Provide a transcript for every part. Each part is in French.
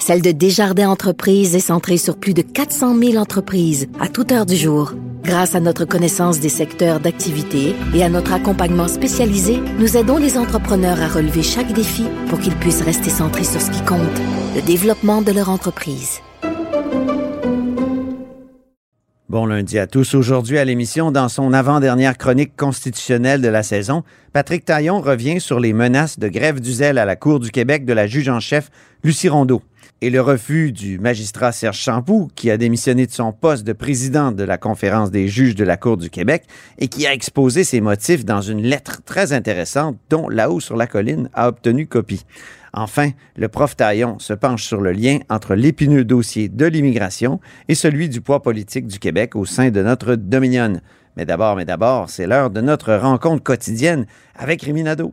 celle de Desjardins Entreprises est centrée sur plus de 400 000 entreprises à toute heure du jour. Grâce à notre connaissance des secteurs d'activité et à notre accompagnement spécialisé, nous aidons les entrepreneurs à relever chaque défi pour qu'ils puissent rester centrés sur ce qui compte, le développement de leur entreprise. Bon lundi à tous. Aujourd'hui à l'émission, dans son avant-dernière chronique constitutionnelle de la saison, Patrick Taillon revient sur les menaces de grève du zèle à la Cour du Québec de la juge en chef Lucie Rondeau et le refus du magistrat Serge Champoux, qui a démissionné de son poste de président de la Conférence des juges de la Cour du Québec et qui a exposé ses motifs dans une lettre très intéressante dont là-haut sur la colline a obtenu copie. Enfin, le prof Taillon se penche sur le lien entre l'épineux dossier de l'immigration et celui du poids politique du Québec au sein de notre Dominion. Mais d'abord, mais d'abord, c'est l'heure de notre rencontre quotidienne avec Rémi Nadeau.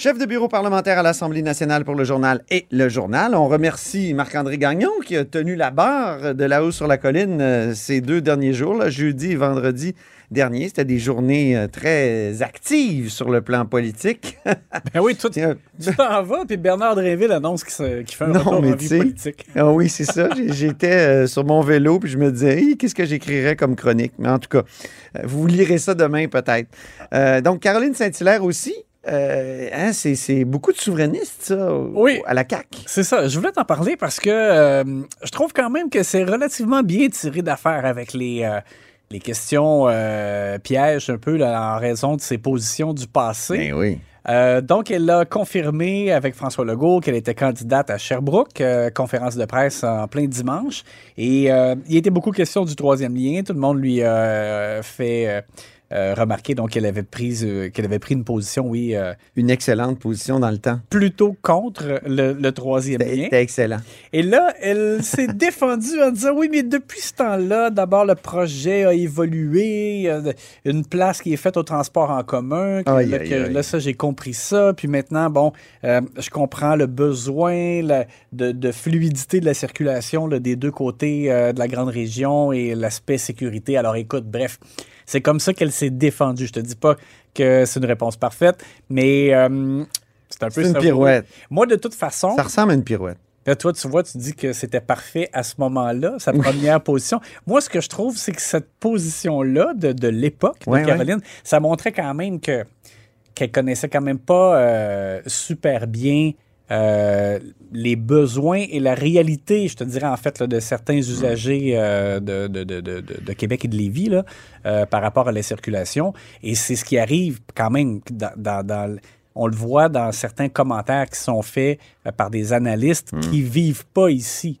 Chef de bureau parlementaire à l'Assemblée nationale pour le journal et le journal. On remercie Marc-André Gagnon qui a tenu la barre de là-haut sur la colline euh, ces deux derniers jours, là, jeudi et vendredi dernier. C'était des journées euh, très actives sur le plan politique. Ben oui, tout, tu t'en vas, puis Bernard Dréville annonce qu'il fait un Non, retour mais en vie politique. Ah oui, c'est ça. J'étais euh, sur mon vélo puis je me disais, qu'est-ce que j'écrirais comme chronique? Mais en tout cas, vous lirez ça demain peut-être. Donc, Caroline Saint-Hilaire aussi. Euh, hein, c'est beaucoup de souverainistes, ça, Oui. à la CAQ. C'est ça. Je voulais t'en parler parce que euh, je trouve quand même que c'est relativement bien tiré d'affaire avec les, euh, les questions pièges un peu là, en raison de ses positions du passé. Ben oui. Euh, donc, elle a confirmé avec François Legault qu'elle était candidate à Sherbrooke, euh, conférence de presse en plein dimanche. Et euh, il était beaucoup question du troisième lien. Tout le monde lui a fait euh, remarquer donc qu'elle avait pris euh, qu'elle avait pris une position, oui, euh, Une excellente position dans le temps. plutôt contre le, le troisième lien. C'était excellent. Et là, elle s'est défendue en disant oui, mais depuis ce temps-là, d'abord le projet a évolué, une place qui est faite au transport en commun. que- Aïe, là, aïe, que- aïe. là, ça, j'ai compris ça. Puis maintenant, bon, euh, je comprends le besoin la- de, de fluidité de la circulation là, des deux côtés de la grande région et l'aspect sécurité. Alors écoute, bref, c'est comme ça qu'elle s'est défendue. Je te dis pas que c'est une réponse parfaite, mais euh, c'est un peu C'est une ça. pirouette. Moi, de toute façon, Ça ressemble à une pirouette. Là, toi, tu vois, tu dis que c'était parfait à ce moment-là, sa première position. Moi, ce que je trouve, c'est que cette position-là de, de l'époque de Caroline, ça montrait quand même que qu'elle connaissait quand même pas euh, super bien euh, les besoins et la réalité, je te dirais en fait, là, de certains usagers euh, de, de, de, de, Québec et de Lévis là, euh, par rapport à la circulation. Et c'est ce qui arrive quand même dans, dans, dans le- on le voit dans certains commentaires qui sont faits par des analystes qui vivent pas ici.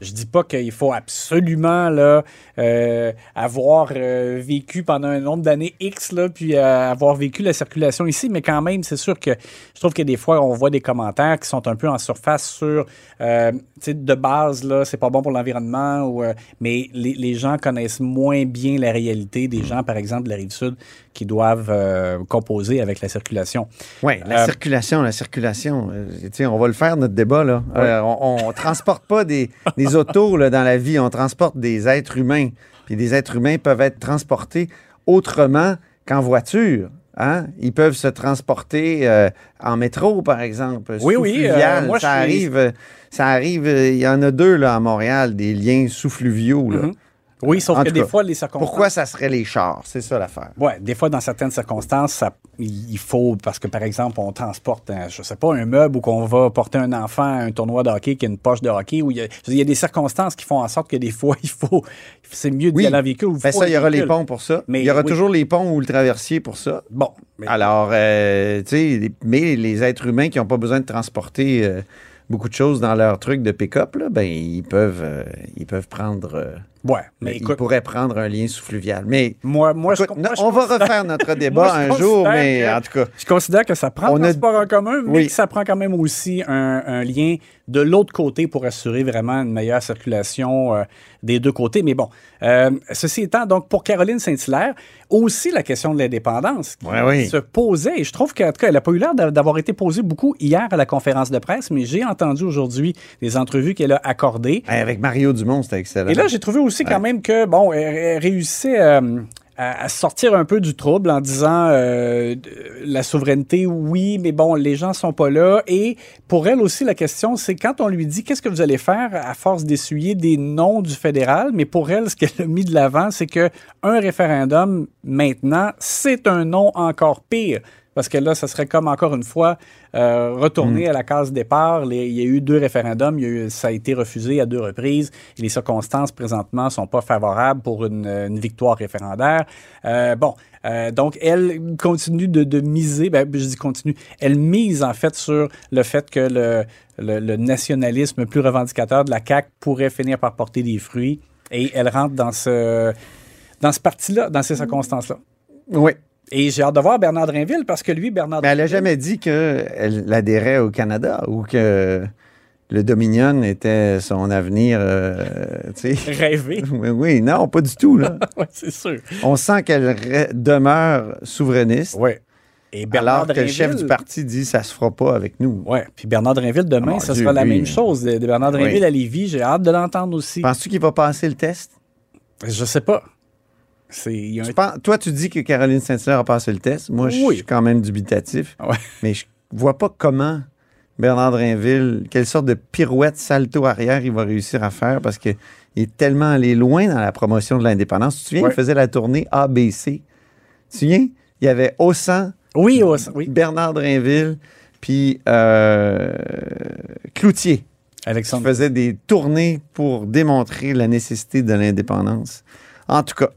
Je dis pas qu'il faut absolument là, euh, avoir euh, vécu pendant un nombre d'années X, là, puis euh, avoir vécu la circulation ici, mais quand même, c'est sûr que je trouve que des fois, on voit des commentaires qui sont un peu en surface sur, de base, là, c'est pas bon pour l'environnement, ou, mais les, les gens connaissent moins bien la réalité des gens, par exemple, de la Rive-Sud, qui doivent euh, composer avec la circulation. Oui, la Euh, circulation, la circulation. euh, on va le faire, notre débat. Là. Euh, on ne transporte pas des, des autos là, dans la vie, on transporte des êtres humains. Puis des êtres humains peuvent être transportés autrement qu'en voiture. Hein? Ils peuvent se transporter euh, en métro, par exemple. Oui, oui, euh, moi, ça, je arrive, ça arrive. Il y en a deux là, à Montréal, des liens sous-fluviaux. Mhm. Oui, sauf En que des cas, fois, les circonstances. Pourquoi ça serait les chars? C'est ça l'affaire. Ouais, des fois, dans certaines circonstances, ça- il faut, parce que par exemple, on transporte, un, je sais pas, un meuble ou qu'on va porter un enfant à un tournoi de hockey qui a une poche de hockey, où il y a, il y des circonstances qui font en sorte que des fois, il faut, c'est mieux d'y Oui. aller en véhicule. ou Ben ça, il y aura les ponts pour ça. Mais il y aura oui. toujours les ponts ou le traversier pour ça. Bon. mais- Alors, euh, tu sais, mais les êtres humains qui n'ont pas besoin de transporter euh, beaucoup de choses dans leur truc de pick-up, ben, ils peuvent, euh, ils peuvent prendre. Ouais, mais écoute, pourraient prendre un lien sous-fluvial. Mais moi, moi, je, écoute, moi, je on va refaire notre débat un jour, mais que- en tout cas. Je considère que ça prend On le a- transport en commun, mais Oui. que ça prend quand même aussi un, un lien de l'autre côté pour assurer vraiment une meilleure circulation euh, des deux côtés. Mais bon, euh, ceci étant, donc pour Caroline Saint-Hilaire, aussi la question de l'indépendance qui Ouais, oui. se posait, et je trouve qu'en tout cas, elle n'a pas eu l'air d'a- d'avoir été posée beaucoup hier à la conférence de presse, mais j'ai entendu aujourd'hui des entrevues qu'elle a accordées. Avec Mario Dumont, c'était excellent. Et là, j'ai trouvé aussi quand même que, bon, elle, elle réussissait euh, à, à sortir un peu du trouble en disant euh, la souveraineté, oui, mais bon, les gens sont pas là. Et pour elle aussi, la question, c'est quand on lui dit qu'est-ce que vous allez faire à force d'essuyer des noms du fédéral, mais pour elle, ce qu'elle a mis de l'avant, c'est que un référendum, maintenant, c'est un nom encore pire. Parce que là, ça serait comme encore une fois euh, retourner à la case départ. Les- il y a eu deux référendums, il y a eu- ça a été refusé à deux reprises. Et les circonstances présentement sont pas favorables pour une, une victoire référendaire. Euh, bon, euh, donc elle continue de, de miser, ben, je dis continue, elle mise en fait sur le fait que le, le- le nationalisme plus revendicateur de la CAQ pourrait finir par porter des fruits. Et elle rentre dans ce, dans ce parti-là, dans ces circonstances-là. Oui. Et j'ai hâte de voir Bernard Drinville parce que lui, Bernard Mais elle n'a jamais dit qu'elle adhérait au Canada ou que le Dominion était son avenir. euh, rêvé. Oui, oui, non, pas du tout. Là. oui, c'est sûr. On sent qu'elle re- demeure souverainiste, Oui. Et Bernard alors que le chef du parti dit ça se fera pas avec nous. Ouais, puis Bernard Drinville, demain, Ah, ce Dieu, sera la lui. même chose. Bernard Drinville Oui. à Lévis, j'ai hâte de l'entendre aussi. Penses-tu qu'il va passer le test? Je sais pas. C'est, il y a un- Tu penses- toi, tu dis que Caroline Saint-Hilaire a passé le test. Moi, je suis quand même dubitatif. Ouais. Mais je vois pas comment Bernard Drinville, quelle sorte de pirouette salto arrière il va réussir à faire parce qu'il est tellement allé loin dans la promotion de l'indépendance. Tu te souviens, Ouais. il faisait la tournée ABC. Tu te souviens? Il y avait Ossan, Oui, oui. Bernard Drinville, puis euh, Cloutier qui Alexandre. faisait des tournées pour démontrer la nécessité de l'indépendance. En tout cas,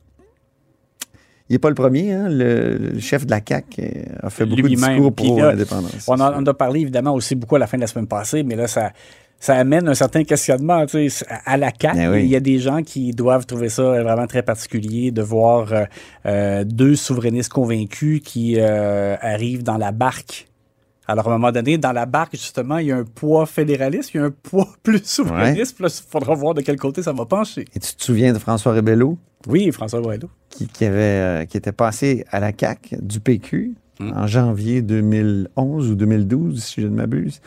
il n'est pas le premier. hein. Le, le chef de la CAQ euh, a fait beaucoup de discours pour là, l'indépendance. On en, on a parlé évidemment aussi beaucoup à la fin de la semaine passée, mais là, ça, ça amène un certain questionnement tu sais, à la CAQ. Ben oui. Il y a des gens qui doivent trouver ça vraiment très particulier de voir euh, euh, deux souverainistes convaincus qui euh, arrivent dans la barque. Alors, à un moment donné, dans la barque, justement, il y a un poids fédéraliste, il y a un poids plus souverainiste. Il faudra voir de quel côté ça va pencher. Et tu te souviens de François Rebello? Oui, François Boileau. qui, qui avait, euh, qui était passé à la CAQ du PQ Mm. en janvier 2011 ou 2012, si je ne m'abuse,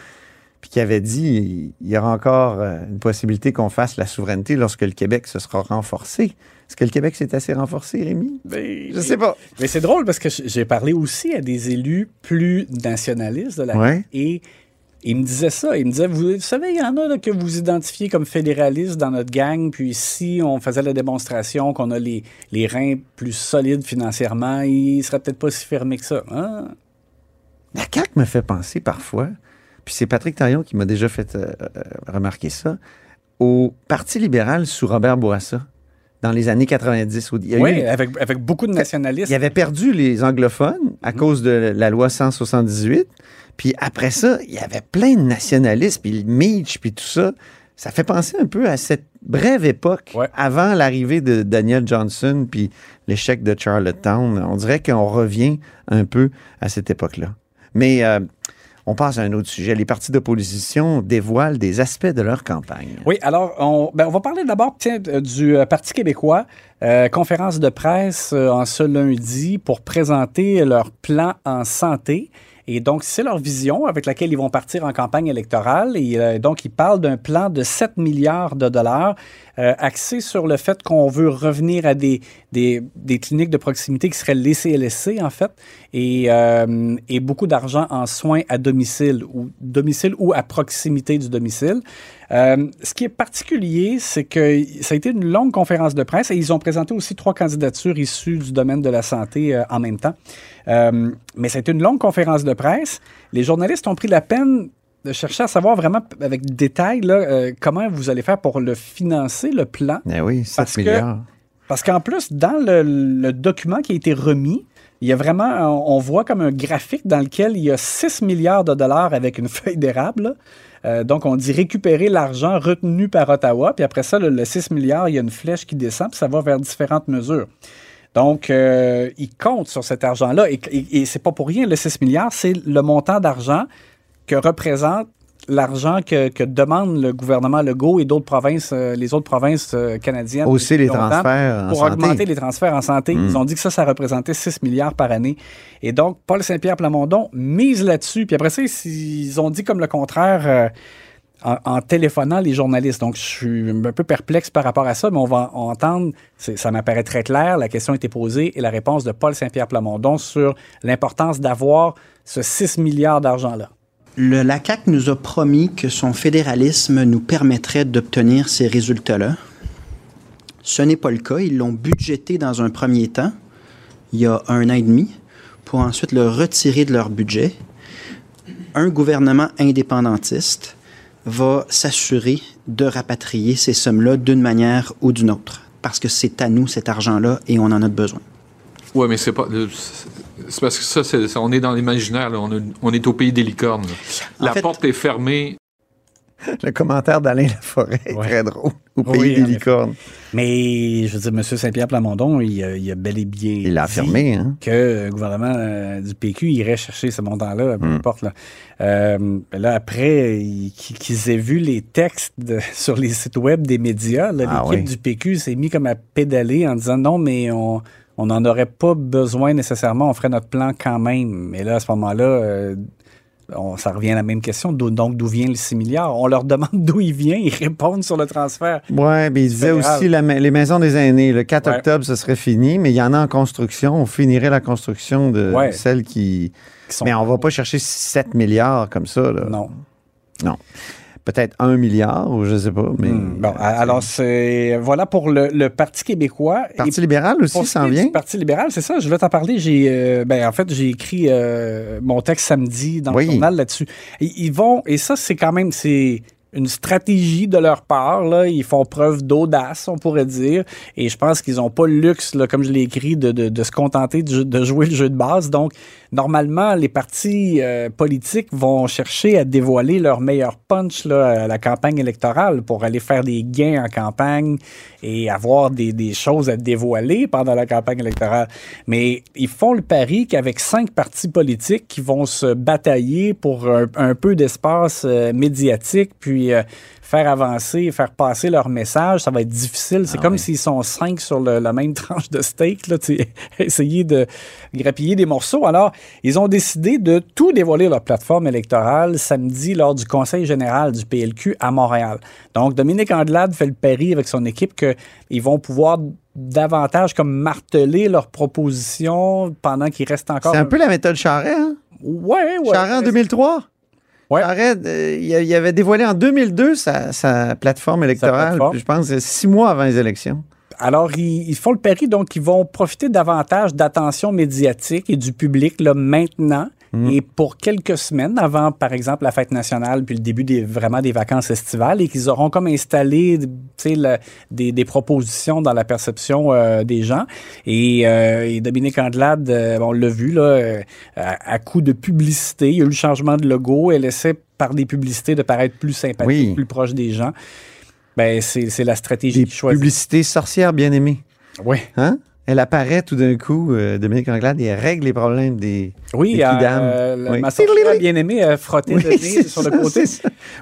puis qui avait dit il y aura encore euh, une possibilité qu'on fasse la souveraineté lorsque le Québec se sera renforcé. Est-ce que le Québec s'est assez renforcé, Rémi? Je sais pas. Mais c'est drôle parce que j'ai parlé aussi à des élus plus nationalistes de la Ouais. et ils me disaient ça. Ils me disaient, vous, vous savez, il y en a là, que vous identifiez comme fédéralistes dans notre gang, puis si on faisait la démonstration qu'on a les, les reins plus solides financièrement, ils seraient peut-être pas si fermés que ça. Hein? La CAQ me fait penser parfois, puis c'est Patrick Taillon qui m'a déjà fait euh, euh, remarquer ça, au Parti libéral sous Robert Bourassa, dans les années 90. où il y a eu- Oui, avec, avec beaucoup de nationalistes. Il avait perdu les anglophones à cause de la loi 178. Puis après ça, il y avait plein de nationalistes, puis le Meach, puis tout ça. Ça fait penser un peu à cette brève époque Ouais. avant l'arrivée de Daniel Johnson, puis l'échec de Charlottetown. On dirait qu'on revient un peu à cette époque-là. Mais euh, on passe à un autre sujet. Les partis d'opposition dévoilent des aspects de leur campagne. Oui, alors, on, ben, va parler d'abord du euh, Parti québécois. Euh, conférence de presse euh, en ce lundi pour présenter leur plan en santé. Et donc, c'est leur vision avec laquelle ils vont partir en campagne électorale. Et euh, donc, ils parlent d'un plan de 7 milliards de dollars euh, axé sur le fait qu'on veut revenir à des, des, des cliniques de proximité qui seraient les CLSC, en fait, et, euh, et beaucoup d'argent en soins à domicile ou, domicile ou à proximité du domicile. Euh, ce qui est particulier, c'est que ça a été une longue conférence de presse et ils ont présenté aussi trois candidatures issues du domaine de la santé euh, en même temps. Euh, mais ça a été une longue conférence de presse. Les journalistes ont pris la peine de chercher à savoir vraiment avec détail là, comment vous allez faire pour le financer, le plan. Eh oui, 7 Parce que- milliards. Parce qu'en plus, dans le, le document qui a été remis, il y a vraiment, on on voit comme un graphique dans lequel il y a 6 milliards de dollars avec une feuille d'érable. Euh, donc, on dit récupérer l'argent retenu par Ottawa. Puis après ça, le, le 6 milliards, il y a une flèche qui descend, puis ça va vers différentes mesures. Donc, euh, ils comptent sur cet argent-là. Et, et, et c'est pas pour rien, le 6 milliards, c'est le montant d'argent que représente l'argent que, que demande le gouvernement Legault et d'autres provinces, euh, les autres provinces euh, canadiennes. Aussi les transferts en Pour santé. augmenter les transferts en santé. Mm. Ils ont dit que ça, ça représentait 6 milliards par année. Et donc, Paul Saint-Pierre Plamondon mise là-dessus. Puis après ça, ils, ont dit comme le contraire euh, en, en téléphonant les journalistes. Donc, je suis un peu perplexe par rapport à ça, mais on va en- entendre, ça m'apparaît très clair, la question a été posée et la réponse de Paul Saint-Pierre Plamondon sur l'importance d'avoir ce 6 milliards d'argent-là. Le, la CAQ nous a promis que son fédéralisme nous permettrait d'obtenir ces résultats-là. Ce n'est pas le cas. Ils l'ont budgété dans un premier temps, il y a un an et demi, pour ensuite le retirer de leur budget. Un gouvernement indépendantiste va s'assurer de rapatrier ces sommes-là d'une manière ou d'une autre, parce que c'est à nous cet argent-là et on en a besoin. Oui, mais c'est pas. C'est parce que ça, c'est- ça, on est dans l'imaginaire, là. On, a- on est au pays des licornes. La fait- porte est fermée. Le commentaire d'Alain Laforêt est Ouais. très drôle. Au pays des licornes. Mais, je veux dire, M. Saint-Pierre Plamondon, il, a- il a bel et bien Il dit affirmé, hein? que le gouvernement euh, du PQ irait chercher ce montant-là, peu Hmm. importe. Là, Euh, là après, il- qu'ils qu'ils aient vu les textes de- sur les sites web des médias, là, Ah l'équipe oui. du PQ s'est mis comme à pédaler en disant non, mais on on n'en aurait pas besoin nécessairement, on ferait notre plan quand même. Et là, à ce moment-là, euh, on- ça revient à la même question. Donc, d'où vient le 6 milliards? On leur demande d'où il vient, ils répondent sur le transfert. Ouais, mais il disait fédéral. aussi la les maisons des aînés. Le 4 Ouais. octobre, ce serait fini, mais il y en a en construction. On finirait la construction de Ouais. celles qui. qui sont- Mais on va pas chercher 7 milliards comme ça. Là. Non. Peut-être 1 milliard, ou je sais pas. Mais Hmm, bon, alors, c'est voilà pour le, le Parti québécois. Parti Et libéral aussi s'en vient? Parti libéral, c'est ça, je voulais t'en parler. J'ai, euh, ben, en fait, j'ai écrit euh, mon texte samedi dans Oui. le journal là-dessus. Ils vont, et ça, c'est quand même, c'est une stratégie de leur part. Là. Ils font preuve d'audace, on pourrait dire. Et je pense qu'ils n'ont pas le luxe, là, comme je l'ai écrit, de, de- se contenter de, de jouer le jeu de base. Donc, normalement, les partis euh, politiques vont chercher à dévoiler leur meilleur punch là, à la campagne électorale pour aller faire des gains en campagne et avoir des, des choses à dévoiler pendant la campagne électorale. Mais ils font le pari qu'avec cinq partis politiques qui vont se batailler pour un, un peu d'espace euh, médiatique, puis euh, faire avancer, faire passer leur message, ça va être difficile. C'est comme s'ils sont cinq sur le- la même tranche de steak, là, essayer de grappiller des morceaux. Alors, ils ont décidé de tout dévoiler leur plateforme électorale samedi lors du Conseil général du PLQ à Montréal. Donc, Dominique Andelade fait le pari avec son équipe qu'ils vont pouvoir davantage comme marteler leurs propositions pendant qu'il reste encore... C'est un peu la méthode Charret, hein? Ouais, ouais. Charret en 2003. Ouais. Charret, euh, il avait dévoilé en 2002 sa, sa plateforme électorale. plateforme. puis Je pense six mois avant les élections. Alors, ils, ils font le pari, donc ils vont profiter davantage d'attention médiatique et du public là, maintenant. Et pour quelques semaines avant, par exemple, la fête nationale, puis le début des, vraiment des vacances estivales, et qu'ils auront comme installé des, des propositions dans la perception euh, des gens. Et, euh, et Dominique Andelade, euh, on l'a vu, là, à, à coup de publicité, il y a eu le changement de logo, elle essaie par des publicités de paraître plus sympathique, Oui. plus proche des gens. Ben, c'est la stratégie Des qu'ils choisissent. publicités sorcières bien aimées. Oui. Hein? Elle apparaît tout d'un coup, euh, Dominique Anglade, et elle règle les problèmes des. Oui, Des euh, Oui. ma bien-aimée a frotté Oui, le nez sur le côté.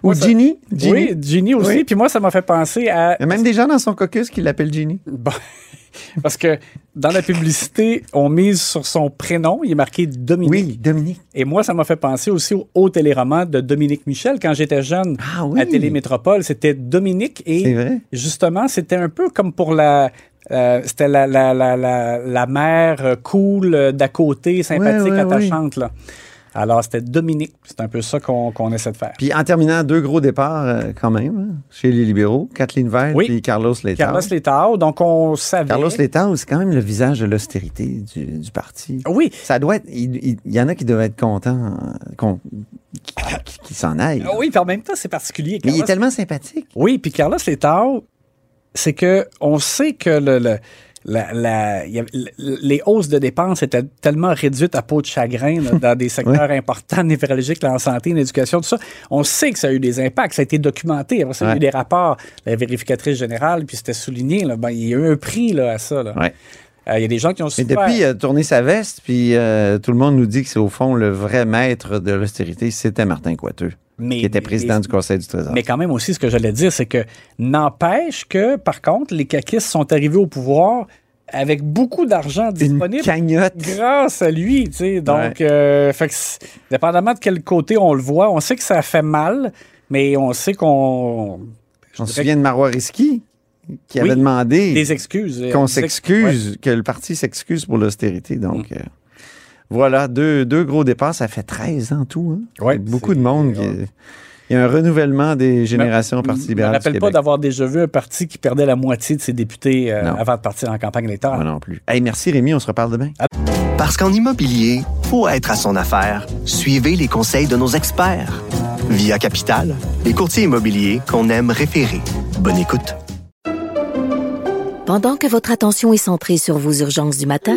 Ou Ginny. Ginny. Oui, Ginny aussi. Oui. Puis moi, ça m'a fait penser à... Il y a même des gens dans son caucus qui l'appellent Ginny. Bon, parce que dans la publicité, on mise sur son prénom. Il est marqué Dominique. Oui, Dominique. Et moi, ça m'a fait penser aussi au, au téléroman de Dominique Michel. Quand j'étais jeune Ah oui. à Télémétropole, c'était Dominique. Et justement, c'était un peu comme pour la... euh, c'était la, la, la, la, la mère euh, cool euh, d'à côté, sympathique, Ouais, ouais, attachante. Là. Alors, c'était dominé. C'est un peu ça qu'on essaie de faire. Puis en terminant, deux gros départs euh, quand même hein, chez les libéraux. Kathleen Vert Oui. et Carlos Letao. Carlos Letao, donc on savait... Carlos Letao, c'est quand même le visage de l'austérité du, du parti. Oui, Ça doit être. Il, il- il y en a qui doivent être contents qu'on- qui, qui s'en aillent. oui, puis en même temps, c'est particulier. Mais il est tellement sympathique. Oui, puis Carlos Letao, c'est que on sait que le, le- la- la- a- les hausses de dépenses étaient tellement réduites à peau de chagrin là, dans des secteurs importants, névralgiques, en santé, en éducation, tout ça. On sait que ça a eu des impacts, ça a été documenté. Après ça, il y a eu des rapports, la vérificatrice générale, puis c'était souligné. Là, ben, il y a eu un prix là, à ça. là. Ouais. Euh, il y a des gens qui ont Mais depuis, il a tourné sa veste, puis euh, tout le monde nous dit que c'est au fond le vrai maître de l'austérité, c'était Martin Coiteux, Mais- qui était mais- président du Conseil du Trésor. Mais quand même aussi, ce que j'allais dire, c'est que n'empêche que, par contre, les caquistes sont arrivés au pouvoir avec beaucoup d'argent Une disponible cagnotte. grâce à lui, tu sais. Donc, euh, fait que dépendamment de quel côté on le voit, on sait que ça fait mal, mais on sait qu'on... On se souvient de Marois Risky, qui Oui, avait demandé Des excuses. qu'on que- s'excuse, que le parti s'excuse pour l'austérité. Donc, Mm. euh, voilà, deux, deux gros départs, ça fait 13 ans tout. Hein? Ouais, beaucoup de monde. qui- Il y a un renouvellement des générations au Parti Je me libéral du rappelle pas d'avoir déjà vu un parti qui perdait la moitié de ses députés euh, avant de partir en campagne Moi électorale. non plus. Hey, merci Rémi, on se reparle demain. Parce qu'en immobilier, faut être à son affaire. Suivez les conseils de nos experts. Via Capital, les courtiers immobiliers qu'on aime référer. Bonne écoute. Pendant que votre attention est centrée sur vos urgences du matin,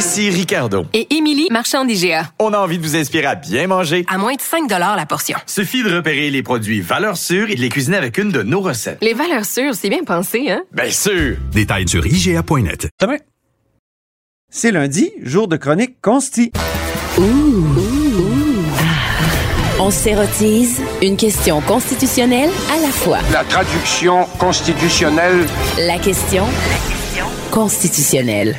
Ici Ricardo. et Émilie, marchand d'IGA. On a envie de vous inspirer à bien manger. À moins de 5 la portion. Suffit de repérer les produits valeurs sûres et de les cuisiner avec une de nos recettes. Les valeurs sûres, c'est bien pensé, hein? Bien sûr! Détails sur IGA.net. Demain. C'est lundi, jour de chronique consti. On s'érotise une question constitutionnelle à la fois. La traduction constitutionnelle La question constitutionnelle.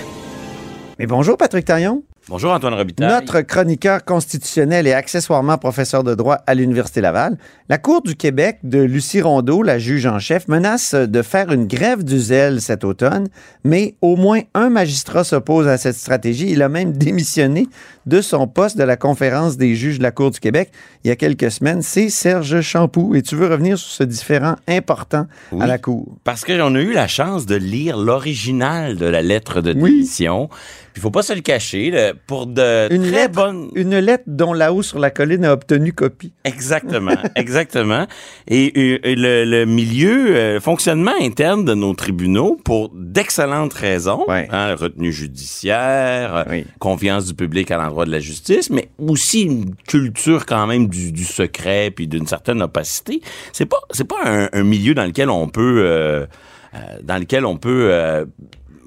Mais bonjour Patrick Taillon. Bonjour Antoine Robitaille. Notre chroniqueur constitutionnel et accessoirement professeur de droit à l'Université Laval, la Cour du Québec de Lucie Rondeau, la juge en chef, menace de faire une grève du zèle cet automne, mais au moins un magistrat s'oppose à cette stratégie. Il a même démissionné de son poste de la conférence des juges de la Cour du Québec il y a quelques semaines. C'est Serge Champoux. Et tu veux revenir sur ce différent important Oui. à la Cour? Parce que on a eu la chance de lire l'original de la lettre de Oui. Il faut pas se le cacher, là, pour de Une très lettre, bonnes... une lettre dont là-haut sur la colline a obtenu copie. Exactement, exactement. Et, euh, et le, le milieu, euh, fonctionnement interne de nos tribunaux, pour d'excellentes raisons, Ouais. hein, retenue judiciaire, Oui. confiance du public à l'endroit de la justice, mais aussi une culture quand même du, du secret puis d'une certaine opacité. C'est pas, c'est pas un, un milieu dans lequel on peut, euh, euh, dans lequel on peut euh,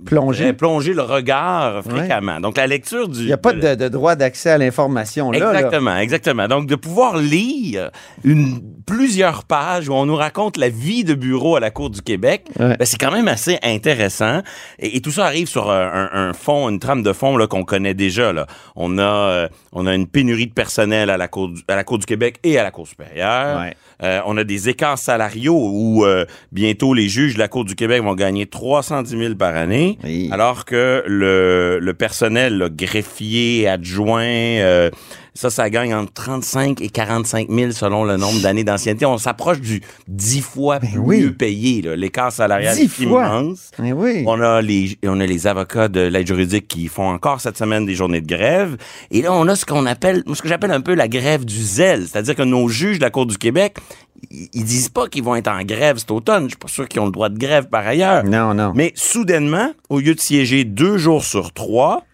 Plonger. euh, plonger le regard fréquemment. Donc la lecture du Il n'y a pas de, de droit d'accès à l'information là. là. Exactement, exactement. Donc, de pouvoir lire une, plusieurs pages où on nous raconte la vie de bureau à la Cour du Québec, Ouais. ben, c'est quand même assez intéressant. Et, et tout ça arrive sur un, un- un fond, une trame de fond là, qu'on connaît déjà. Là. On, a, euh, on a une pénurie de personnel à la, Cour du, à la Cour du Québec et à la Cour supérieure. Ouais. Euh, on a des écarts salariaux où euh, bientôt les juges de la Cour du Québec vont gagner 310 000 par année, Oui. alors que le, le personnel, le greffier, adjoint, euh, ça, ça gagne entre 35 et 45 000 selon le nombre d'années d'ancienneté. On s'approche du 10 fois plus Ben oui. payé. L'écart salarial 10 est fois. immense. Oui. On a les on a les avocats de l'aide juridique qui font encore cette semaine des journées de grève et là on a ce qu'on appelle ce que j'appelle un peu la grève du zèle, c'est-à-dire que nos juges de la Cour du Québec ils disent pas qu'ils vont être en grève cet automne, je suis pas sûr qu'ils ont le droit de grève par ailleurs. Non, non. Mais soudainement, au lieu de siéger deux jours sur trois,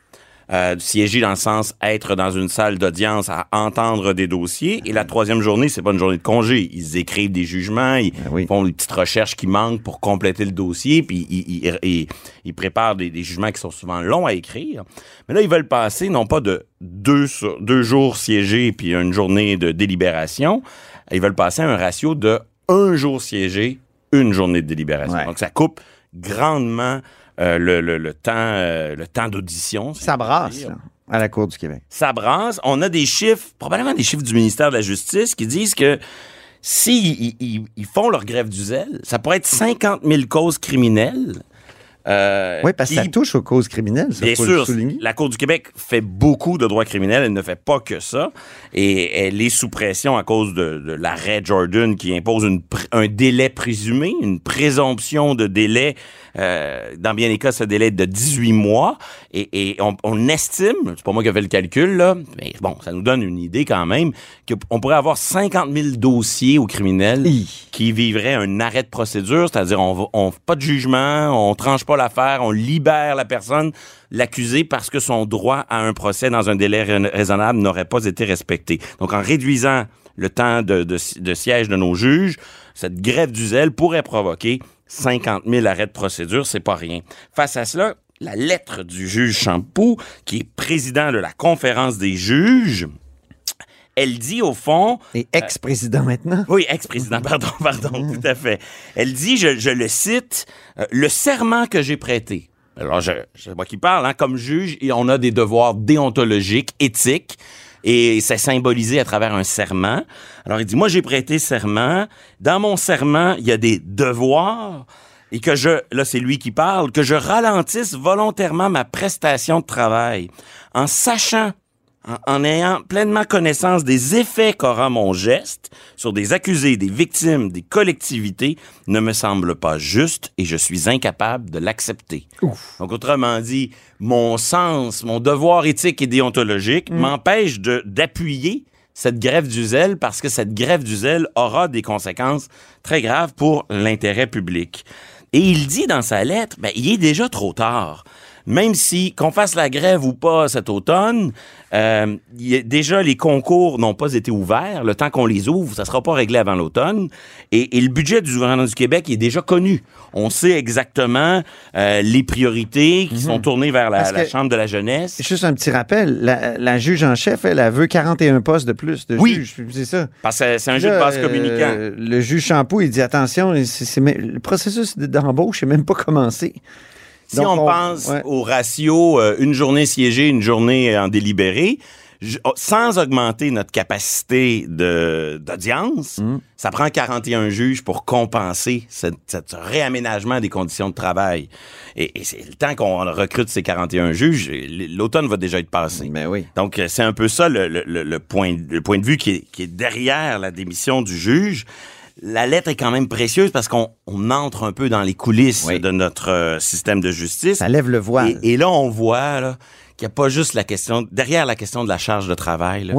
euh, siéger dans le sens être dans une salle d'audience à entendre des dossiers. Et la troisième journée, c'est pas une journée de congé. Ils écrivent des jugements, ils Ben oui. font des petites recherches qui manquent pour compléter le dossier, puis ils, ils- ils- ils préparent des, des jugements qui sont souvent longs à écrire. Mais là, ils veulent passer non pas de deux, sur- deux jours siégés puis une journée de délibération, ils veulent passer à un ratio de un jour siégé, une journée de délibération. Ouais. Donc, ça coupe grandement euh, le, le- le temps, euh, le temps d'audition. si Ça brasse, là, à la Cour du Québec. Ça brasse. On a des chiffres, probablement des chiffres du ministère de la Justice qui disent que s'ils ils- ils font leur grève du zèle, ça pourrait être 50 000 causes criminelles. Euh, Oui, parce que ça touche aux causes criminelles, ça, Bien faut sûr, souligner. la Cour du Québec fait beaucoup de droits criminels, elle ne fait pas que ça, et elle est sous pression à cause de, de l'arrêt Jordan qui impose une un délai présumé, une présomption de délai, euh, dans bien des cas, ce délai est de 18 mois, et, et on, on estime, c'est pas moi qui ai fait le calcul, là, mais bon, ça nous donne une idée quand même, qu'on pourrait avoir 50 000 dossiers aux criminels qui vivraient un arrêt de procédure, c'est-à-dire on, on pas de jugement, on tranche pas l'affaire, on libère la personne, l'accusé, parce que son droit à un procès dans un délai rai- raisonnable n'aurait pas été respecté. Donc en réduisant le temps de, de, de siège de nos juges, cette grève du zèle pourrait provoquer 50 000 arrêts de procédure, c'est pas rien. Face à cela, la lettre du juge Champoux, qui est président de la conférence des juges, elle dit au fond... Et ex-président maintenant. Oui, ex-président, pardon, pardon, tout à fait. Elle dit, je, je le cite, euh, le serment que j'ai prêté. Alors, je, c'est moi qui parle, hein, comme juge, et on a des devoirs déontologiques, éthiques, et c'est symbolisé à travers un serment. Alors, il dit, moi, j'ai prêté serment. Dans mon serment, il y a des devoirs, et que je, là, c'est lui qui parle, que je ralentisse volontairement ma prestation de travail, en sachant en, en ayant pleinement connaissance des effets qu'aura mon geste sur des accusés, des victimes, des collectivités, ne me semble pas juste et je suis incapable de l'accepter. Donc, autrement dit, mon sens, mon devoir éthique et déontologique m'empêche de- d'appuyer cette grève du zèle parce que cette grève du zèle aura des conséquences très graves pour l'intérêt public. Et il dit dans sa lettre, ben, il est déjà trop tard. Même si qu'on fasse la grève ou pas cet automne, euh, il y a- déjà les concours n'ont pas été ouverts. Le temps qu'on les ouvre, ça sera pas réglé avant l'automne. Et, et le budget du gouvernement du Québec est déjà connu. On sait exactement euh, les priorités qui sont tournées vers la, Chambre de la jeunesse. Juste un petit rappel, la, la juge en chef, elle, elle veut 41 postes de plus de Oui. juges. C'est ça. Parce que c'est un jeu de base euh, communicant. Le juge Champoux, il dit attention, le processus d'embauche n'est même pas commencé. Si Donc, on, on- pense ouais. au ratio euh, une journée siégée, une journée en délibéré, oh, sans augmenter notre capacité d'audience, Mm. ça prend 41 juges pour compenser cette réaménagement des conditions de travail. Et, et c'est le temps qu'on recrute ces 41 juges, l'automne va déjà être passé. Ben oui. Donc, euh, c'est un peu ça le, le- le- le point, le point de vue qui est, qui est derrière la démission du juge. La lettre est quand même précieuse parce qu'on on entre un peu dans les coulisses Oui. de notre euh, système de justice. Ça lève le voile. Et, et là, on voit qu'il n'y a pas juste la question, derrière la question de la charge de travail,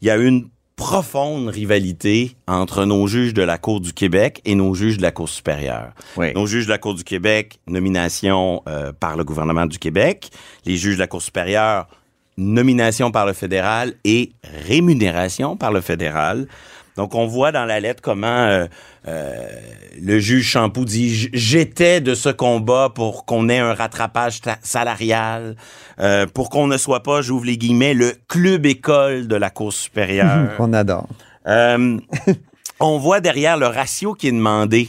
il y a une profonde rivalité entre nos juges de la Cour du Québec et nos juges de la Cour supérieure. Oui. Nos juges de la Cour du Québec, nomination euh, par le gouvernement du Québec. Les juges de la Cour supérieure, nomination par le fédéral et rémunération par le fédéral. Donc, on voit dans la lettre comment euh, euh, le juge Champoux dit J'étais de ce combat pour qu'on ait un rattrapage salarial, euh, pour qu'on ne soit pas, j'ouvre les guillemets, le club école de la Cour supérieure. Qu'on adore. On voit derrière le ratio qui est demandé.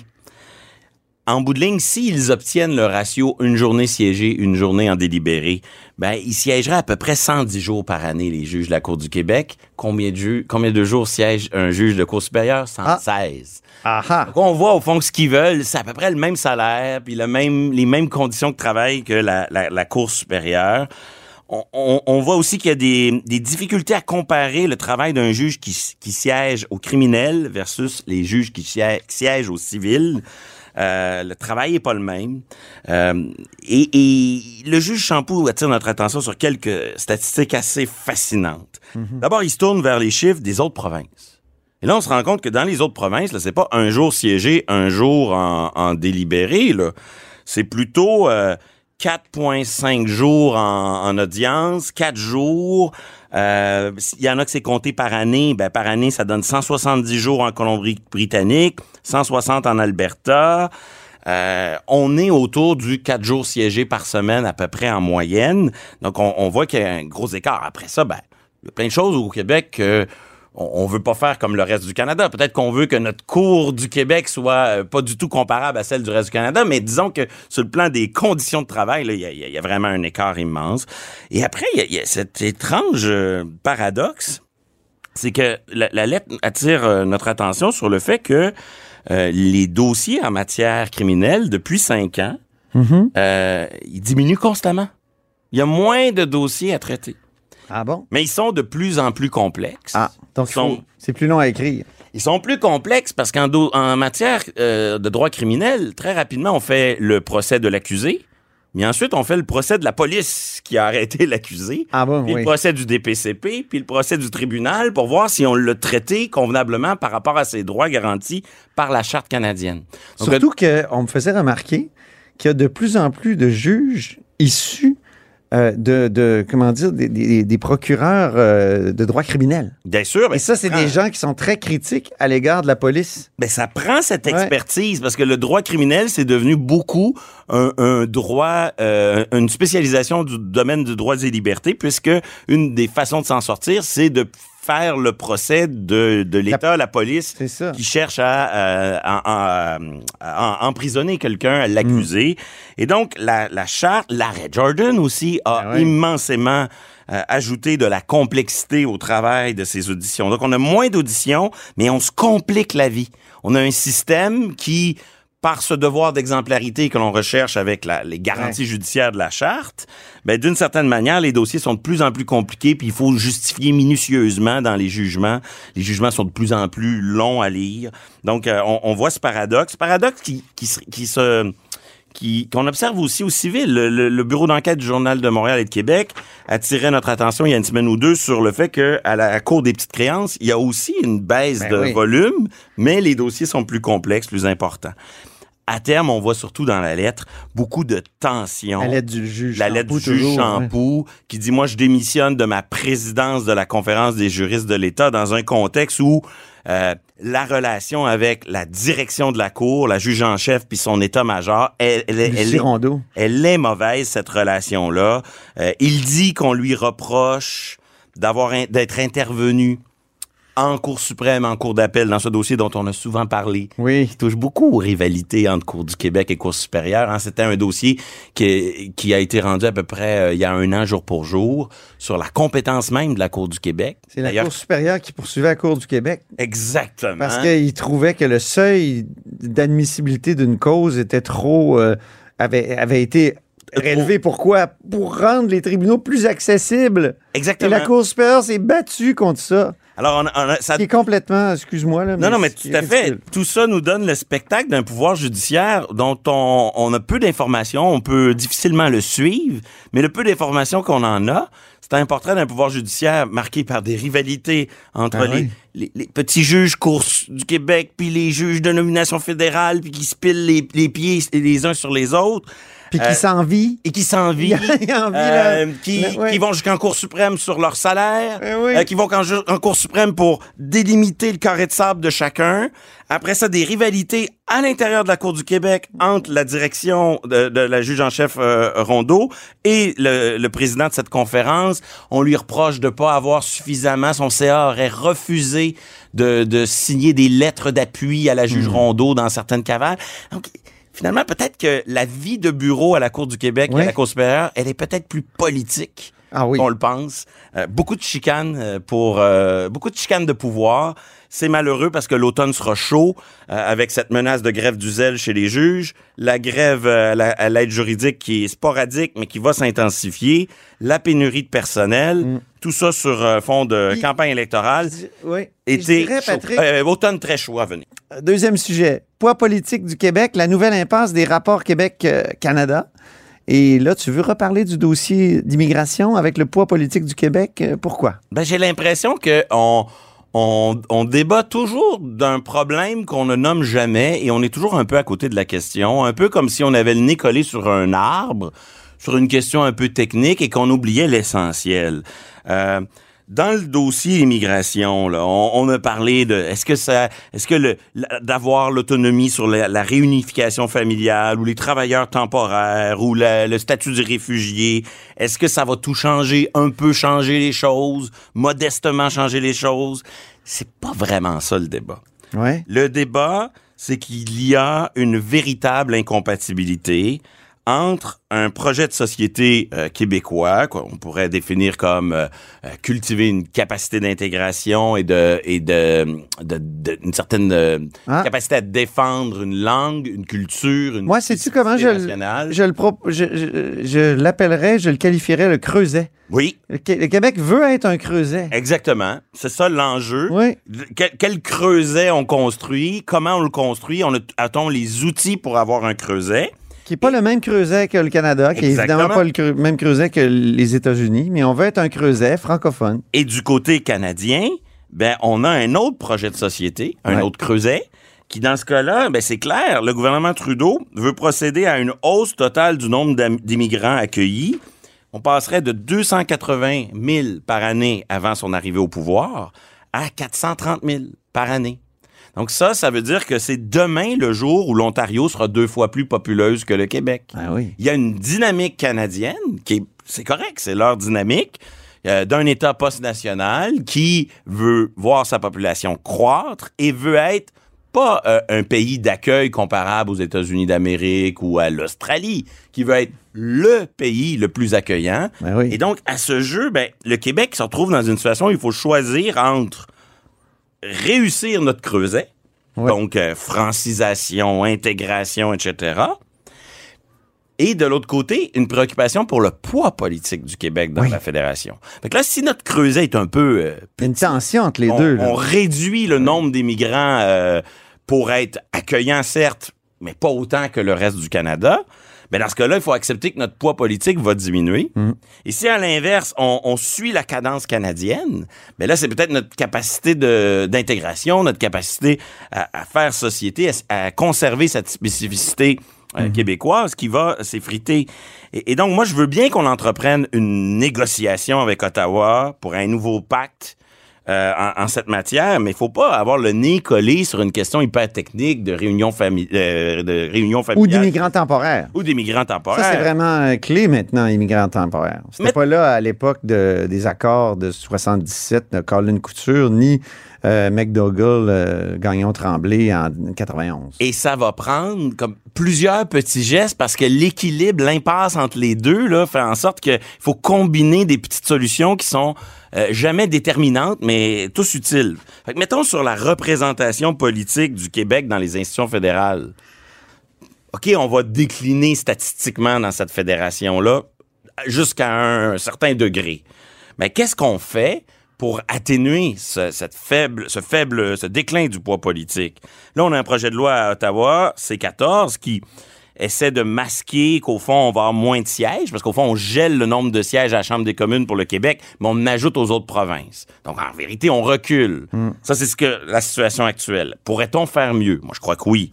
En bout de ligne, s'ils obtiennent le ratio une journée siégée, une journée en délibéré, ben, ils siégeraient à peu près 110 jours par année, les juges de la Cour du Québec. Combien de, ju- combien de jours siège un juge de Cour supérieure? 116. Aha. Donc, on voit au fond que ce qu'ils veulent, c'est à peu près le même salaire, puis le même, les mêmes conditions de travail que la, la, la Cour supérieure. On, on- on voit aussi qu'il y a des, des difficultés à comparer le travail d'un juge qui, qui siège au criminel versus les juges qui siègent, qui siègent au civil. Euh, le travail est pas le même. Euh, et, et le juge Champoux attire notre attention sur quelques statistiques assez fascinantes. D'abord, il se tourne vers les chiffres des autres provinces. Et là, on se rend compte que dans les autres provinces, c'est pas un jour siégé, un jour en, en délibéré. C'est plutôt euh, 4,5 jours en, en audience, 4 jours. Euh, Il y en a que c'est compté par année. Ben, par année, ça donne 170 jours en Colombie-Britannique, 160 en Alberta. Euh, on est autour du 4 jours siégés par semaine à peu près en moyenne. Donc, on, on voit qu'il y a un gros écart. Après ça, ben, il y a plein de choses au Québec que on, on veut pas faire comme le reste du Canada. Peut-être qu'on veut que notre cour du Québec soit euh, pas du tout comparable à celle du reste du Canada, mais disons que sur le plan des conditions de travail, il y, a- il y a vraiment un écart immense. Et après, il y a- il y, a cet étrange euh, paradoxe, c'est que la, la lettre attire euh, notre attention sur le fait que euh, les dossiers en matière criminelle, depuis cinq ans, euh, ils diminuent constamment. Il y a moins de dossiers à traiter. Ah bon? Mais ils sont de plus en plus complexes. Ah, donc sont- c'est plus long à écrire. ils sont plus complexes parce qu'en do- en matière euh, de droit criminel, très rapidement, on fait le procès de l'accusé, mais ensuite, on fait le procès de la police qui a arrêté l'accusé, Ah bon, puis oui. le procès du DPCP, puis le procès du tribunal pour voir si on l'a traité convenablement par rapport à ses droits garantis par la Charte canadienne. Donc, Surtout qu'on me faisait remarquer qu'il y a de plus en plus de juges issus euh, de, de, comment dire, des, des- des procureurs euh, de droit criminel. Bien sûr. ben, Et ça, c'est prend- des gens qui sont très critiques à l'égard de la police. Ben, ça prend cette Ouais. expertise parce que le droit criminel, c'est devenu beaucoup un, un droit, euh, une spécialisation du domaine du droit et libertés, puisque une des façons de s'en sortir, c'est de faire le procès de, de l'État, la, police, qui cherche à, euh, à- à- à- à emprisonner quelqu'un, à l'accuser. Et donc, la, la charte, l'arrêt Jordan aussi a Ah ouais. immensément euh, ajouté de la complexité au travail de ces auditions. Donc, on a moins d'auditions, mais on se complique la vie. On a un système qui, par ce devoir d'exemplarité que l'on recherche avec la- les garanties judiciaires de la charte, ben, d'une certaine manière, les dossiers sont de plus en plus compliqués, puis il faut justifier minutieusement dans les jugements. Les jugements sont de plus en plus longs à lire. Donc, euh, on, on voit ce paradoxe. Paradoxe qui, qui, se- qui se qui- qu'on observe aussi au civil. Le, le- le bureau d'enquête du Journal de Montréal et de Québec attirait notre attention il y a une semaine ou deux sur le fait que à la Cour des petites créances, il y a aussi une baisse Ben de oui. volume, mais les dossiers sont plus complexes, plus importants. À terme, on voit surtout dans la lettre beaucoup de tensions. La lettre du juge. La lettre du juge ouais. Champoux qui dit moi je démissionne de ma présidence de la conférence des juristes de l'État dans un contexte où euh, la relation avec la direction de la cour, la juge en chef puis son état-major, elle, elle, est- elle est, Rondeau. elle est mauvaise cette relation là. il dit qu'on lui reproche d'avoir d'être intervenu en Cour suprême, en Cour d'appel, dans ce dossier dont on a souvent parlé, Oui. qui touche beaucoup aux rivalités entre Cour du Québec et Cour supérieure. hein. C'était un dossier qui, qui a été rendu à peu près euh, il y a un an, jour pour jour, sur la compétence même de la Cour du Québec. C'est la Cour supérieure qui poursuivait la Cour du Québec Exactement. parce qu'il trouvait que le seuil d'admissibilité d'une cause était trop. euh, avait, avait été élevé. Pourquoi? Pour rendre les tribunaux plus accessibles. Et Exactement. la Cour supérieure s'est battue contre ça. Alors, on on ça Qui est complètement, excuse-moi, là. Non, non, mais tout à fait. ridicule. Tout ça nous donne le spectacle d'un pouvoir judiciaire dont on, on a peu d'informations, on peut difficilement le suivre, mais le peu d'informations qu'on en a, c'est un portrait d'un pouvoir judiciaire marqué par des rivalités entre Ah les, oui. les, les petits juges cours du Québec, puis les juges de nomination fédérale, puis qui se pilent les, les pieds les uns sur les autres. Puis qui Euh, s'envie. et qui s'envient, Il y a envie, là. euh, qui, ouais. qui vont jusqu'en Cour suprême sur leur salaire, Eh oui. euh, qui vont en, en Cour suprême pour délimiter le carré de sable de chacun. Après ça, des rivalités à l'intérieur de la Cour du Québec entre la direction de, de la juge en chef euh, Rondeau et le, le président de cette conférence. On lui reproche de pas avoir suffisamment, son CA aurait refusé de, de signer des lettres d'appui à la juge Hmm. Rondeau dans certaines cavales. Donc, finalement, peut-être que la vie de bureau à la Cour du Québec et à la Cour supérieure, elle est peut-être plus politique Ah oui. qu'on le pense. Euh, beaucoup de chicanes euh, pour euh, beaucoup de chicanes de pouvoir. C'est malheureux parce que l'automne sera chaud euh, avec cette menace de grève du zèle chez les juges, la grève la- à l'aide juridique qui est sporadique mais qui va s'intensifier, la pénurie de personnel, Mm. Tout ça sur euh, fond de Puis- campagne électorale. Oui. Je Été dirais. Patrick, Euh, automne très chaud à venir. Deuxième sujet, poids politique du Québec, la nouvelle impasse des rapports Québec-Canada. Et là, tu veux reparler du dossier d'immigration avec le poids politique du Québec. Euh, Pourquoi? Ben, j'ai l'impression que on, on, on débat toujours d'un problème qu'on ne nomme jamais et on est toujours un peu à côté de la question, un peu comme si on avait le nez collé sur un arbre, sur une question un peu technique et qu'on oubliait l'essentiel. Euh, dans le dossier immigration, là, on, on a parlé de est-ce que ça, est-ce que d'avoir l'autonomie sur la, la réunification familiale ou les travailleurs temporaires ou la- le statut du réfugié, est-ce que ça va tout changer, un peu changer les choses, modestement changer les choses? C'est pas vraiment ça le débat. Ouais. Le débat, c'est qu'il y a une véritable incompatibilité entre un projet de société euh, québécois, quoi, on pourrait définir comme euh, euh, cultiver une capacité d'intégration et de et de, de- de- une certaine Ah. capacité à défendre une langue, une culture, une Moi, sais-tu comment je, je le pro- je, je- je l'appellerais, je le qualifierais le creuset. Oui, Le, Qué- le Québec veut être un creuset. exactement. C'est ça l'enjeu. Oui. Quel, quel creuset on construit? Comment on le construit? On a, a-t-on les outils pour avoir un creuset? Qui n'est pas le même creuset que le Canada, qui est Exactement. évidemment pas le même creuset que les États-Unis, mais on veut être un creuset francophone. Et du côté canadien, ben, on a un autre projet de société, un Ouais. autre creuset, qui, dans ce cas-là, ben, c'est clair, le gouvernement Trudeau veut procéder à une hausse totale du nombre d'immigrants accueillis. On passerait de 280 000 par année avant son arrivée au pouvoir à 430 000 par année. Donc ça, ça veut dire que c'est demain le jour où l'Ontario sera deux fois plus populeuse que le Québec. Ah oui. Il y a une dynamique canadienne qui est, c'est correct, c'est leur dynamique euh, d'un État post-national qui veut voir sa population croître et veut être pas euh, un pays d'accueil comparable aux États-Unis d'Amérique ou à l'Australie, qui veut être le pays le plus accueillant. Ben oui. Et donc, à ce jeu, ben, le Québec se retrouve dans une situation où il faut choisir entre réussir notre creuset, Ouais. donc euh, francisation, intégration, etc. Et de l'autre côté, une préoccupation pour le poids politique du Québec dans Oui. la fédération. Fait que là, si notre creuset est un peu... euh, une tension entre les on, deux. là. on réduit le nombre d'immigrants euh, pour être accueillants, certes, mais pas autant que le reste du Canada. Mais dans ce cas-là, il faut accepter que notre poids politique va diminuer. Mm. Et si, à l'inverse, on, on suit la cadence canadienne, mais là, c'est peut-être notre capacité de- d'intégration, notre capacité à, à faire société, à, à conserver cette spécificité euh, Mm-hmm. québécoise qui va s'effriter. Et, et donc, moi, je veux bien qu'on entreprenne une négociation avec Ottawa pour un nouveau pacte euh, en, en cette matière, mais il faut pas avoir le nez collé sur une question hyper technique de réunion, euh, de réunion Ou familiale. d'immigrants temporaires. Ou d'immigrants temporaires. Ça, c'est vraiment euh, clé maintenant, immigrants temporaires. C'était Mais- pas là à l'époque de- des accords de 77 de Colin Couture, ni euh, McDougall, euh, Gagnon-Tremblay en 91. Et ça va prendre plusieurs petits gestes parce que l'équilibre, l'impasse entre les deux, là, fait en sorte qu'il faut combiner des petites solutions qui sont euh, jamais déterminantes, mais tous utiles. Fait que mettons sur la représentation politique du Québec dans les institutions fédérales. OK, on va décliner statistiquement dans cette fédération-là jusqu'à un certain degré. Mais qu'est-ce qu'on fait pour atténuer ce, cette faible, ce faible, ce déclin du poids politique? Là, on a un projet de loi à Ottawa, C14, qui essaie de masquer qu'au fond, on va avoir moins de sièges, parce qu'au fond, on gèle le nombre de sièges à la Chambre des communes pour le Québec, mais on ajoute aux autres provinces. Donc, en vérité, on recule. Ça, c'est ce que la situation actuelle. Pourrait-on faire mieux? Moi, je crois que oui.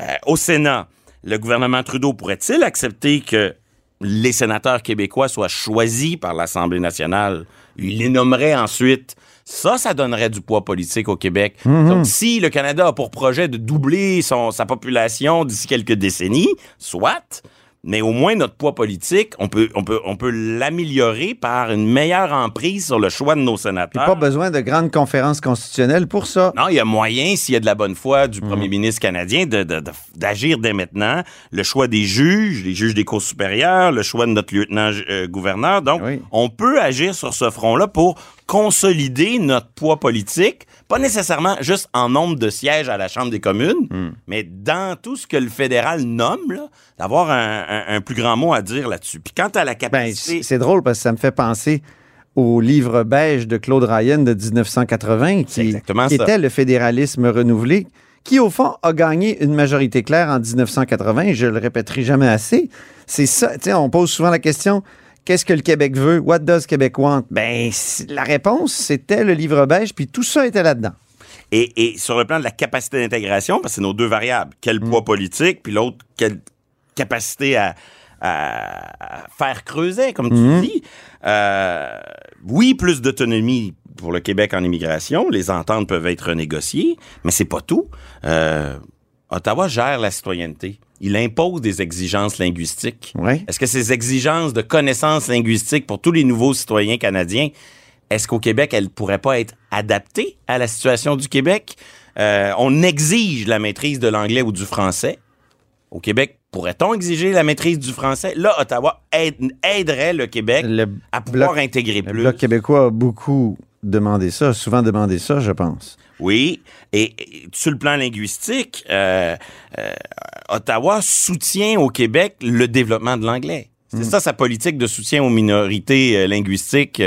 Euh, au Sénat, le gouvernement Trudeau pourrait-il accepter que les sénateurs québécois soient choisis par l'Assemblée nationale? Il les nommerait ensuite. Ça, ça donnerait du poids politique au Québec. Donc, si le Canada a pour projet de doubler son, sa population d'ici quelques décennies, soit, mais au moins notre poids politique, on peut, on peut, on peut l'améliorer par une meilleure emprise sur le choix de nos sénateurs. pas besoin de grandes conférences constitutionnelles pour ça. Non, il y a moyen, s'il y a de la bonne foi du premier ministre canadien, de- de- de- d'agir dès maintenant. Le choix des juges, les juges des cours supérieures, le choix de notre lieutenant-gouverneur. Donc, Oui. on peut agir sur ce front-là pour consolider notre poids politique, pas nécessairement juste en nombre de sièges à la Chambre des communes, mais dans tout ce que le fédéral nomme, d'avoir un, un- un plus grand mot à dire là-dessus. Puis quant à la Ben, capacité... c'est c'est drôle parce que ça me fait penser au livre beige de Claude Ryan de 1980, C'est qui, était le fédéralisme renouvelé, qui au fond a gagné une majorité claire en 1980, et je le répéterai jamais assez. C'est ça, tu sais, on pose souvent la question, qu'est-ce que le Québec veut? What does Québec want? Ben, la réponse, c'était le livre beige, puis tout ça était là-dedans. Et, et sur le plan de la capacité d'intégration, parce que c'est nos deux variables, quel Mm. poids politique, puis l'autre, quelle capacité à, faire creuser, comme tu Mhm. dis. Euh, oui, plus d'autonomie pour le Québec en immigration. Les ententes peuvent être renégociées, mais c'est pas tout. Euh, Ottawa gère la citoyenneté. Il impose des exigences linguistiques. Est-ce que ces exigences de connaissances linguistiques pour tous les nouveaux citoyens canadiens, est-ce qu'au Québec, elles pourraient pas être adaptées à la situation du Québec? Euh, on exige la maîtrise de l'anglais ou du français. Au Québec, pourrait-on exiger la maîtrise du français? Là, Ottawa aide- aiderait le Québec Le à pouvoir Bloc- intégrer Le plus. Bloc québécois a beaucoup demandé ça, souvent demandé ça, je pense. Oui, et, et sur le plan linguistique, euh, euh, Ottawa soutient au Québec le développement de l'anglais. C'est ça sa politique de soutien aux minorités euh, linguistiques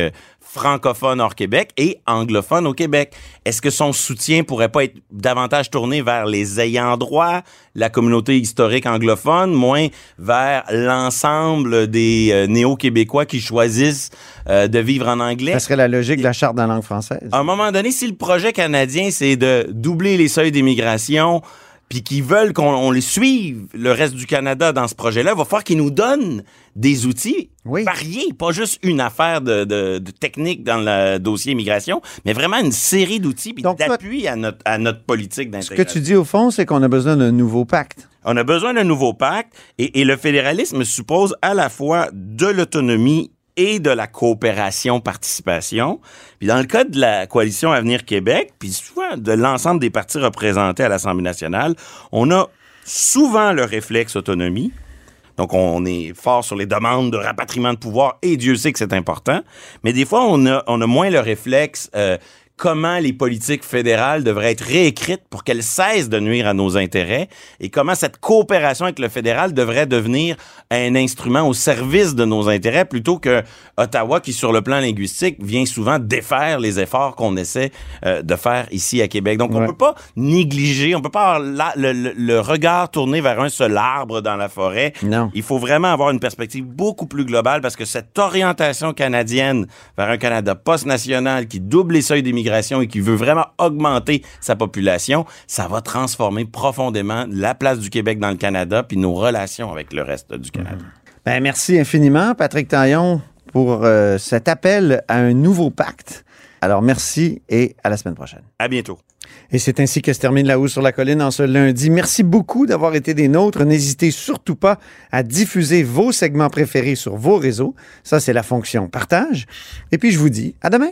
francophones hors Québec et anglophones au Québec. Est-ce que son soutien pourrait pas être davantage tourné vers les ayants droit, la communauté historique anglophone, moins vers l'ensemble des euh, néo-québécois qui choisissent euh, de vivre en anglais? Ça serait la logique de la charte de la langue française. À un moment donné, si le projet canadien, c'est de doubler les seuils d'immigration, puis qu'ils veulent qu'on on les suive, le reste du Canada, dans ce projet-là, il va falloir qu'ils nous donnent des outils variés, pas juste une affaire de, de- de technique dans le dossier immigration, mais vraiment une série d'outils puis d'appui à notre, à notre politique Ce que d'intégration. tu dis au fond, c'est qu'on a besoin d'un nouveau pacte. On a besoin d'un nouveau pacte et, et le fédéralisme suppose à la fois de l'autonomie et de la coopération-participation. Puis dans le cas de la coalition Avenir Québec, puis souvent de l'ensemble des partis représentés à l'Assemblée nationale, on a souvent le réflexe autonomie. Donc, on est fort sur les demandes de rapatriement de pouvoir et Dieu sait que c'est important. Mais des fois, on a, on moins le réflexe euh, comment les politiques fédérales devraient être réécrites pour qu'elles cessent de nuire à nos intérêts et comment cette coopération avec le fédéral devrait devenir un instrument au service de nos intérêts plutôt que Ottawa qui, sur le plan linguistique, vient souvent défaire les efforts qu'on essaie euh, de faire ici à Québec. Donc, on Ouais. peut pas négliger, on peut pas avoir la- le, le- le regard tourné vers un seul arbre dans la forêt. Non. Il faut vraiment avoir une perspective beaucoup plus globale parce que cette orientation canadienne vers un Canada post-national qui double les seuils d'immigration et qui veut vraiment augmenter sa population, ça va transformer profondément la place du Québec dans le Canada puis nos relations avec le reste du Canada. Ben, merci infiniment, Patrick Taillon, pour euh, cet appel à un nouveau pacte. Alors, merci et à la semaine prochaine. À bientôt. Et c'est ainsi que se termine La Hausse sur la Colline en ce lundi. Merci beaucoup d'avoir été des nôtres. N'hésitez surtout pas à diffuser vos segments préférés sur vos réseaux. Ça, c'est la fonction partage. Et puis, je vous dis à demain.